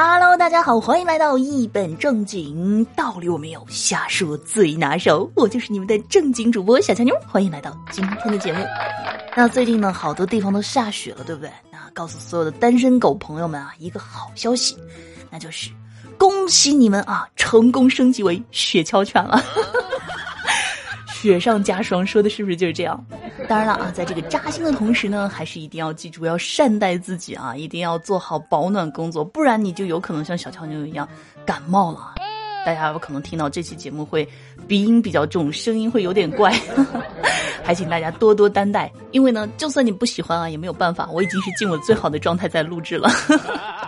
Hello，大家好，欢迎来到一本正经，道理我没有，瞎说最拿手，我就是你们的正经主播小强妞，欢迎来到今天的节目。那最近呢，好多地方都下雪了，对不对？那告诉所有的单身狗朋友们啊，一个好消息，那就是恭喜你们啊，成功升级为雪橇犬了。雪上加霜，说的是不是就是这样？当然了啊，在这个扎心的同时呢，还是一定要记住要善待自己啊，一定要做好保暖工作，不然你就有可能像小乔妞一样感冒了。大家有可能听到这期节目会鼻音比较重，声音会有点怪，还请大家多多担待。因为呢，就算你不喜欢啊，也没有办法，我已经是尽我最好的状态在录制了。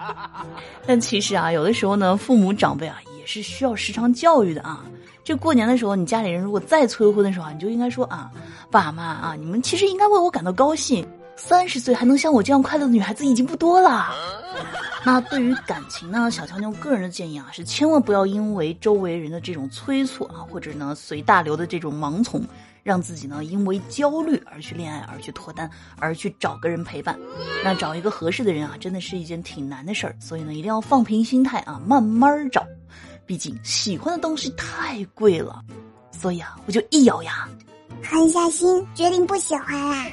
但其实啊，有的时候呢，父母长辈啊，也是需要时常教育的啊。就过年的时候，你家里人如果再催婚的时候，你就应该说啊，爸妈啊，你们其实应该为我感到高兴。三十岁还能像我这样快乐的女孩子已经不多了。那对于感情呢，小强妞个人的建议啊，是千万不要因为周围人的这种催促啊，或者呢随大流的这种盲从，让自己呢因为焦虑而去恋爱，而去脱单，而去找个人陪伴。那找一个合适的人啊，真的是一件挺难的事儿。所以呢，一定要放平心态啊，慢慢找。毕竟喜欢的东西太贵了，所以啊，我就一咬牙，狠下心决定不喜欢啦。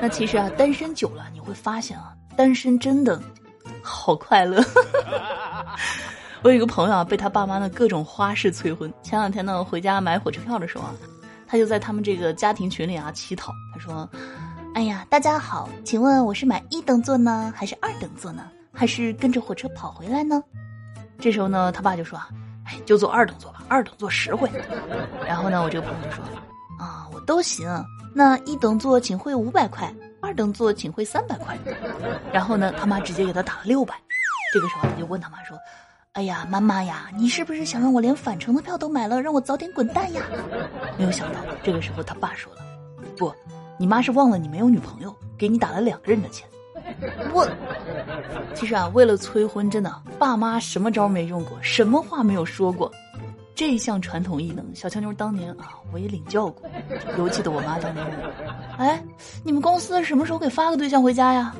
那其实啊，单身久了你会发现啊，单身真的好快乐。我有一个朋友啊，被他爸妈的各种花式催婚。前两天呢，回家买火车票的时候啊，他就在他们这个家庭群里啊乞讨。他说：“哎呀，大家好，请问我是买一等座呢，还是二等座呢，还是跟着火车跑回来呢？”这时候呢，他爸就说：“哎，就坐二等座吧，二等座实惠。”然后呢，我这个朋友就说：“啊，我都行。那一等座请汇五百块，二等座请汇三百块。”然后呢，他妈直接给他打了六百。这个时候他就问他妈说：“哎呀，妈妈呀，你是不是想让我连返程的票都买了，让我早点滚蛋呀？”没有想到，这个时候他爸说了：“不，你妈是忘了你没有女朋友，给你打了两个人的钱。”我其实啊，为了催婚，真的爸妈什么招没用过，什么话没有说过。这项传统异能，小强妞当年啊，我也领教过。尤其的我妈当年问：“哎，你们公司什么时候给发个对象回家呀？”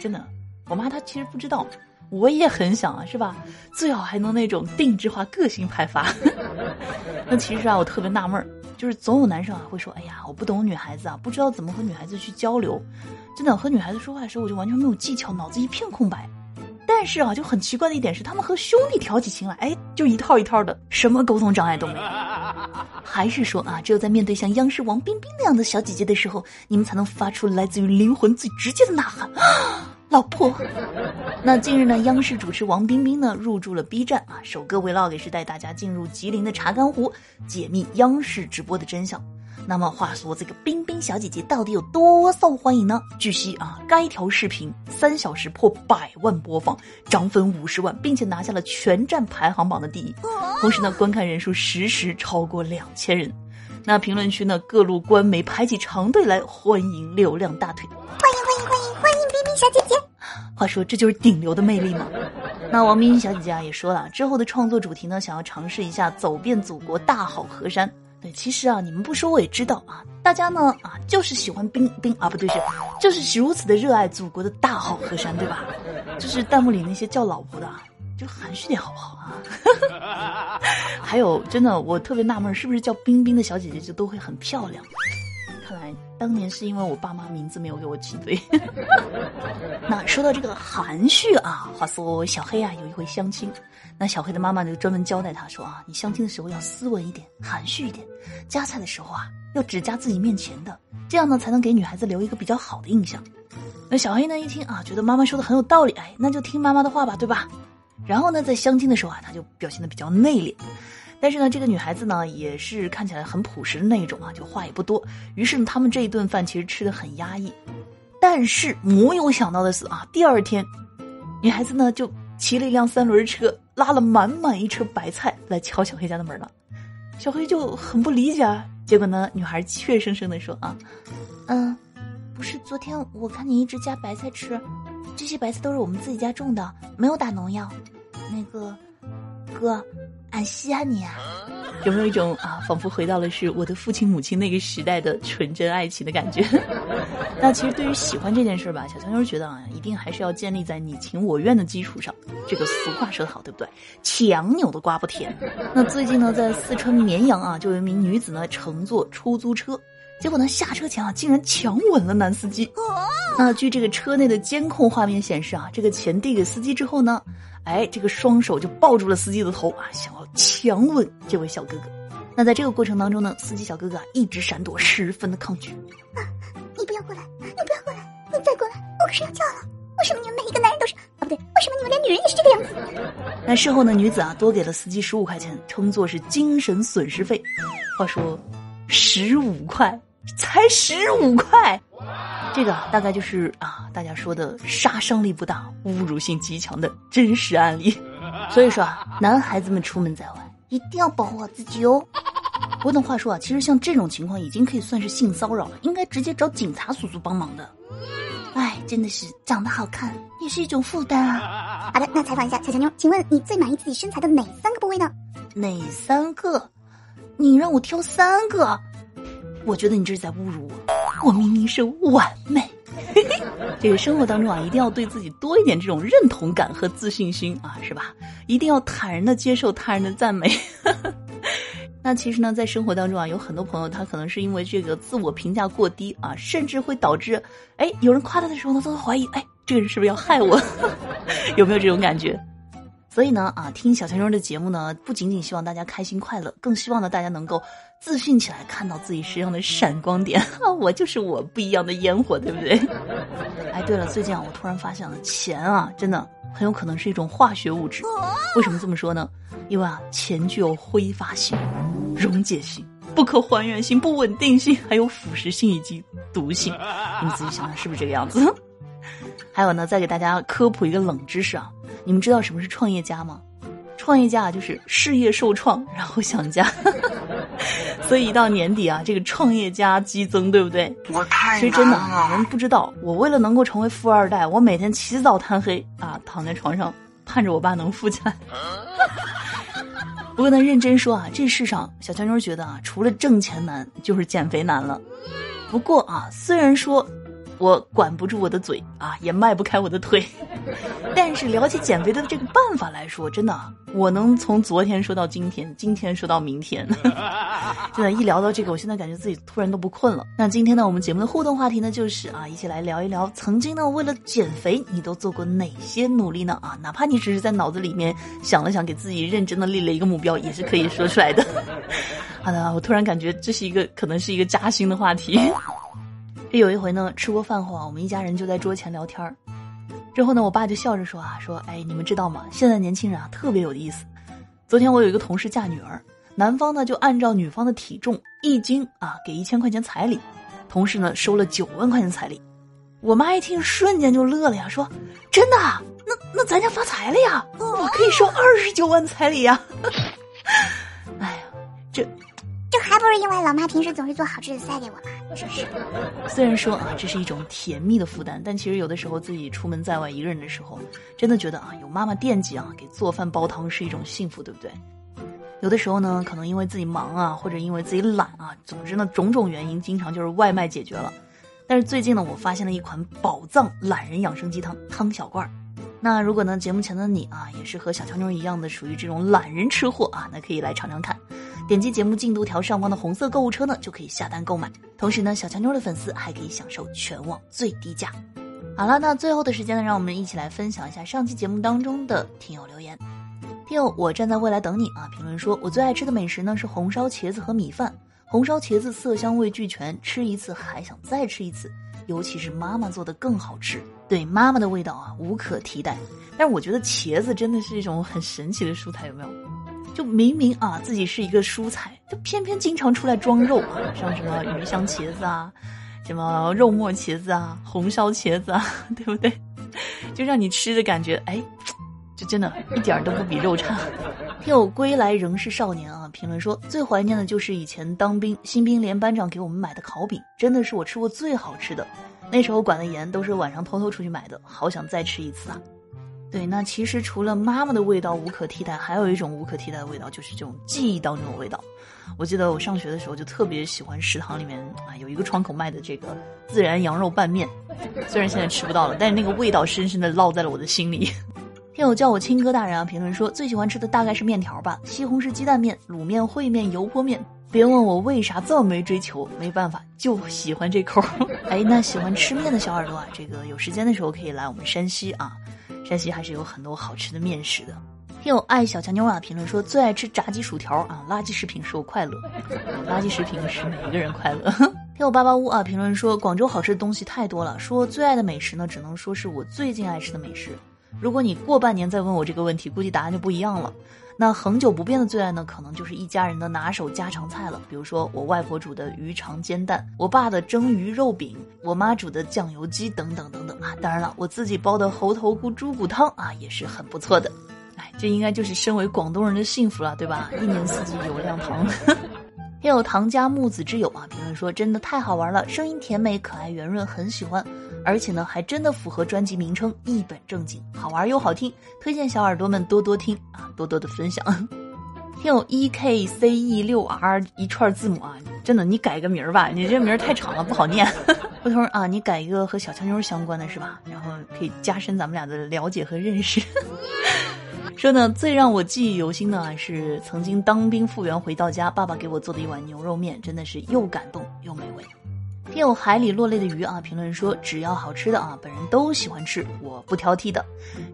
真的，我妈她其实不知道，我也很想啊，是吧？最好还能那种定制化、个性派发。那其实啊，我特别纳闷，就是总有男生啊会说：“哎呀，我不懂女孩子啊，不知道怎么和女孩子去交流。”真的和女孩子说话的时候，我就完全没有技巧，脑子一片空白。但是啊，就很奇怪的一点是，他们和兄弟挑起情来，哎，就一套一套的，什么沟通障碍都没有。还是说啊，只有在面对像央视王冰冰那样的小姐姐的时候，你们才能发出来自于灵魂最直接的呐喊：老婆。那近日呢，央视主持王冰冰呢入驻了 B 站啊，首个 vlog 是带大家进入吉林的查干湖，解密央视直播的真相。那么话说，这个冰冰小姐姐到底有多受欢迎呢？据悉啊，该条视频三小时破百万播放，涨粉五十万，并且拿下了全站排行榜的第一。同时呢，观看人数实时超过两千人。那评论区呢，各路官媒排起长队来欢迎流量大腿，欢迎欢迎欢迎欢迎冰冰小姐姐。话说，这就是顶流的魅力吗？那王冰冰小姐姐啊也说了，之后的创作主题呢，想要尝试一下走遍祖国大好河山。对，其实啊，你们不说我也知道啊。大家呢啊，就是喜欢冰冰啊，不对，是就是如此的热爱祖国的大好河山，对吧？就是弹幕里那些叫老婆的，就含蓄点好不好啊？还有，真的，我特别纳闷，是不是叫冰冰的小姐姐就都会很漂亮？看来当年是因为我爸妈名字没有给我起对。那说到这个含蓄啊，话说小黑啊有一回相亲，那小黑的妈妈就专门交代他说啊，你相亲的时候要斯文一点，含蓄一点，夹菜的时候啊要只夹自己面前的，这样呢才能给女孩子留一个比较好的印象。那小黑呢一听啊，觉得妈妈说的很有道理，哎，那就听妈妈的话吧，对吧？然后呢，在相亲的时候啊，他就表现的比较内敛。但是呢，这个女孩子呢，也是看起来很朴实的那一种啊，就话也不多。于是呢，他们这一顿饭其实吃的很压抑。但是没有想到的是啊，第二天，女孩子呢就骑了一辆三轮车，拉了满满一车白菜来敲小黑家的门了。小黑就很不理解，啊，结果呢，女孩怯生生的说啊，嗯，不是昨天我看你一直夹白菜吃，这些白菜都是我们自己家种的，没有打农药。那个。哥，俺稀罕你啊！有没有一种啊，仿佛回到了是我的父亲母亲那个时代的纯真爱情的感觉？那其实对于喜欢这件事吧，小强妞觉得啊，一定还是要建立在你情我愿的基础上。这个俗话说得好，对不对？强扭的瓜不甜。那最近呢，在四川绵阳啊，就有一名女子呢乘坐出租车，结果呢下车前啊，竟然强吻了男司机。那据这个车内的监控画面显示啊，这个钱递给司机之后呢，哎，这个双手就抱住了司机的头啊，想要强吻这位小哥哥。那在这个过程当中呢，司机小哥哥啊一直闪躲，十分的抗拒。啊，你不要过来，你不要过来，你再过来，我可是要叫了。为什么你们每一个男人都是啊？不对，为什么你们连女人也是这个样子？那事后呢，女子啊多给了司机十五块钱，称作是精神损失费。话说，十五块，才十五块。这个大概就是啊，大家说的杀伤力不大、侮辱性极强的真实案例。所以说啊，男孩子们出门在外一定要保护好自己哦。我等，话说啊，其实像这种情况已经可以算是性骚扰了，应该直接找警察叔叔帮忙的。哎，真的是长得好看也是一种负担啊。好的，那采访一下小强妞，请问你最满意自己身材的哪三个部位呢？哪三个？你让我挑三个？我觉得你这是在侮辱我。我明明是完美，这个生活当中啊，一定要对自己多一点这种认同感和自信心啊，是吧？一定要坦然的接受他人的赞美。那其实呢，在生活当中啊，有很多朋友他可能是因为这个自我评价过低啊，甚至会导致，哎，有人夸他的时候呢，他会怀疑，哎，这个人是不是要害我？有没有这种感觉？所以呢，啊，听小强妞的节目呢，不仅仅希望大家开心快乐，更希望呢大家能够自信起来，看到自己身上的闪光点。我就是我不一样的烟火，对不对？哎，对了，最近啊，我突然发现了，钱啊，真的很有可能是一种化学物质。为什么这么说呢？因为啊，钱具有挥发性、溶解性、不可还原性、不稳定性，还有腐蚀性以及毒性。你们仔细想想，是不是这个样子？还有呢，再给大家科普一个冷知识啊。你们知道什么是创业家吗？创业家就是事业受创，然后想家，所以一到年底啊，这个创业家激增，对不对？我太其实真的，你们不知道，我为了能够成为富二代，我每天起早贪黑啊，躺在床上盼着我爸能富起来。不过呢，认真说啊，这世上小强妞觉得啊，除了挣钱难，就是减肥难了。不过啊，虽然说。我管不住我的嘴啊，也迈不开我的腿。但是聊起减肥的这个办法来说，真的，我能从昨天说到今天，今天说到明天。真的，一聊到这个，我现在感觉自己突然都不困了。那今天呢，我们节目的互动话题呢，就是啊，一起来聊一聊，曾经呢，为了减肥，你都做过哪些努力呢？啊，哪怕你只是在脑子里面想了想，给自己认真的立了一个目标，也是可以说出来的。好的，我突然感觉这是一个可能是一个扎心的话题。这有一回呢，吃过饭后啊，我们一家人就在桌前聊天儿。之后呢，我爸就笑着说啊，说，哎，你们知道吗？现在年轻人啊，特别有意思。昨天我有一个同事嫁女儿，男方呢就按照女方的体重一斤啊给一千块钱彩礼，同事呢收了九万块钱彩礼。我妈一听，瞬间就乐了呀，说，真的？那那咱家发财了呀？我可以收二十九万彩礼呀！哎呀，这。这还不是因为老妈平时总是做好吃的塞给我吗？真是。虽然说啊，这是一种甜蜜的负担，但其实有的时候自己出门在外一个人的时候，真的觉得啊，有妈妈惦记啊，给做饭煲汤是一种幸福，对不对？有的时候呢，可能因为自己忙啊，或者因为自己懒啊，总之呢，种种原因，经常就是外卖解决了。但是最近呢，我发现了一款宝藏懒人养生鸡汤汤小罐儿。那如果呢，节目前的你啊，也是和小乔妞一样的属于这种懒人吃货啊，那可以来尝尝看。点击节目进度条上方的红色购物车呢，就可以下单购买。同时呢，小强妞的粉丝还可以享受全网最低价。好了，那最后的时间呢，让我们一起来分享一下上期节目当中的听友留言。听友，我站在未来等你啊！评论说，我最爱吃的美食呢是红烧茄子和米饭。红烧茄子色香味俱全，吃一次还想再吃一次，尤其是妈妈做的更好吃。对妈妈的味道啊，无可替代。但是我觉得茄子真的是一种很神奇的蔬菜，有没有？就明明啊，自己是一个蔬菜，就偏偏经常出来装肉啊，像什么鱼香茄子啊，什么肉末茄子啊，红烧茄子啊，对不对？就让你吃的感觉，哎，就真的一点都不比肉差。听友归来仍是少年啊，评论说最怀念的就是以前当兵新兵连班长给我们买的烤饼，真的是我吃过最好吃的。那时候管的严，都是晚上偷偷出去买的，好想再吃一次啊。对，那其实除了妈妈的味道无可替代，还有一种无可替代的味道，就是这种记忆当中的味道。我记得我上学的时候就特别喜欢食堂里面啊有一个窗口卖的这个孜然羊肉拌面，虽然现在吃不到了，但是那个味道深深的烙在了我的心里。听友叫我亲哥大人啊，评论说最喜欢吃的大概是面条吧，西红柿鸡蛋面、卤面、烩面、油泼面。别问我为啥这么没追求，没办法，就喜欢这口。哎，那喜欢吃面的小耳朵啊，这个有时间的时候可以来我们山西啊。山西还是有很多好吃的面食的。听友爱小强妞啊，评论说最爱吃炸鸡薯条啊，垃圾食品使我快乐，垃圾食品使每一个人快乐。听友八八屋啊，评论说广州好吃的东西太多了，说最爱的美食呢，只能说是我最近爱吃的美食。如果你过半年再问我这个问题，估计答案就不一样了。那恒久不变的最爱呢，可能就是一家人的拿手家常菜了。比如说我外婆煮的鱼肠煎蛋，我爸的蒸鱼肉饼，我妈煮的酱油鸡等等等等啊。当然了，我自己煲的猴头菇猪骨汤啊，也是很不错的。哎，这应该就是身为广东人的幸福了，对吧？一年四季有靓汤。也有唐家木子之友啊，评论说真的太好玩了，声音甜美可爱圆润，很喜欢。而且呢，还真的符合专辑名称，一本正经，好玩又好听，推荐小耳朵们多多听啊，多多的分享。听有 E K C E 六 R 一串字母啊，真的，你改个名儿吧，你这名儿太长了，不好念。回头啊，你改一个和小强妞相关的是吧？然后可以加深咱们俩的了解和认识。说呢，最让我记忆犹新的是曾经当兵复员回到家，爸爸给我做的一碗牛肉面，真的是又感动又美味。听有海里落泪的鱼啊，评论说只要好吃的啊，本人都喜欢吃，我不挑剔的。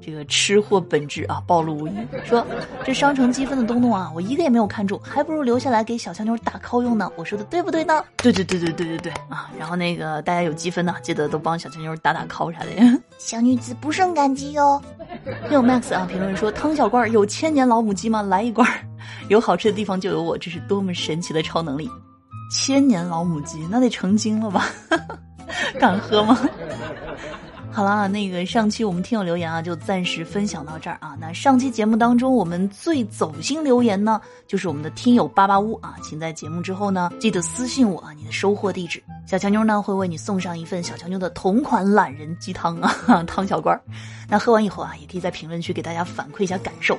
这个吃货本质啊，暴露无遗。说这商城积分的东东啊，我一个也没有看中，还不如留下来给小强妞打 call 用呢。我说的对不对呢？对对对对对对对啊！然后那个大家有积分的，记得都帮小强妞打打 call 啥的呀。小女子不胜感激哟。听有 Max 啊，评论说汤小罐有千年老母鸡吗？来一罐。有好吃的地方就有我，这是多么神奇的超能力。千年老母鸡，那得成精了吧？敢喝吗？好了，那个上期我们听友留言啊，就暂时分享到这儿啊。那上期节目当中，我们最走心留言呢，就是我们的听友八八屋啊，请在节目之后呢，记得私信我啊，你的收货地址，小强妞呢会为你送上一份小强妞的同款懒人鸡汤啊，汤小罐儿。那喝完以后啊，也可以在评论区给大家反馈一下感受。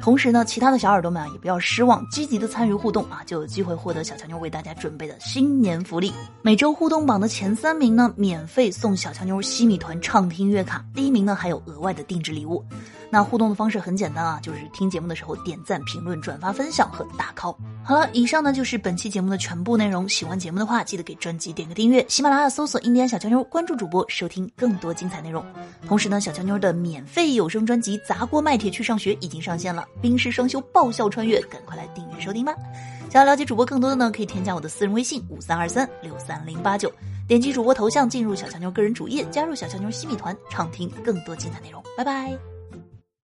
同时呢，其他的小耳朵们啊，也不要失望，积极的参与互动啊，就有机会获得小强妞为大家准备的新年福利。每周互动榜的前三名呢，免费送小强妞西米团畅听月卡；第一名呢，还有额外的定制礼物。那互动的方式很简单啊，就是听节目的时候点赞、评论、转发、分享和打 call。好了，以上呢就是本期节目的全部内容。喜欢节目的话，记得给专辑点个订阅。喜马拉雅搜索“印第安小强妞”，关注主播，收听更多精彩内容。同时呢，小强妞的免费有声专辑《砸锅卖铁去上学》已经上线了，冰释双修，爆笑穿越，赶快来订阅收听吧。想要了解主播更多的呢，可以添加我的私人微信五三二三六三零八九，点击主播头像进入小强妞个人主页，加入小强妞西米团，畅听更多精彩内容。拜拜。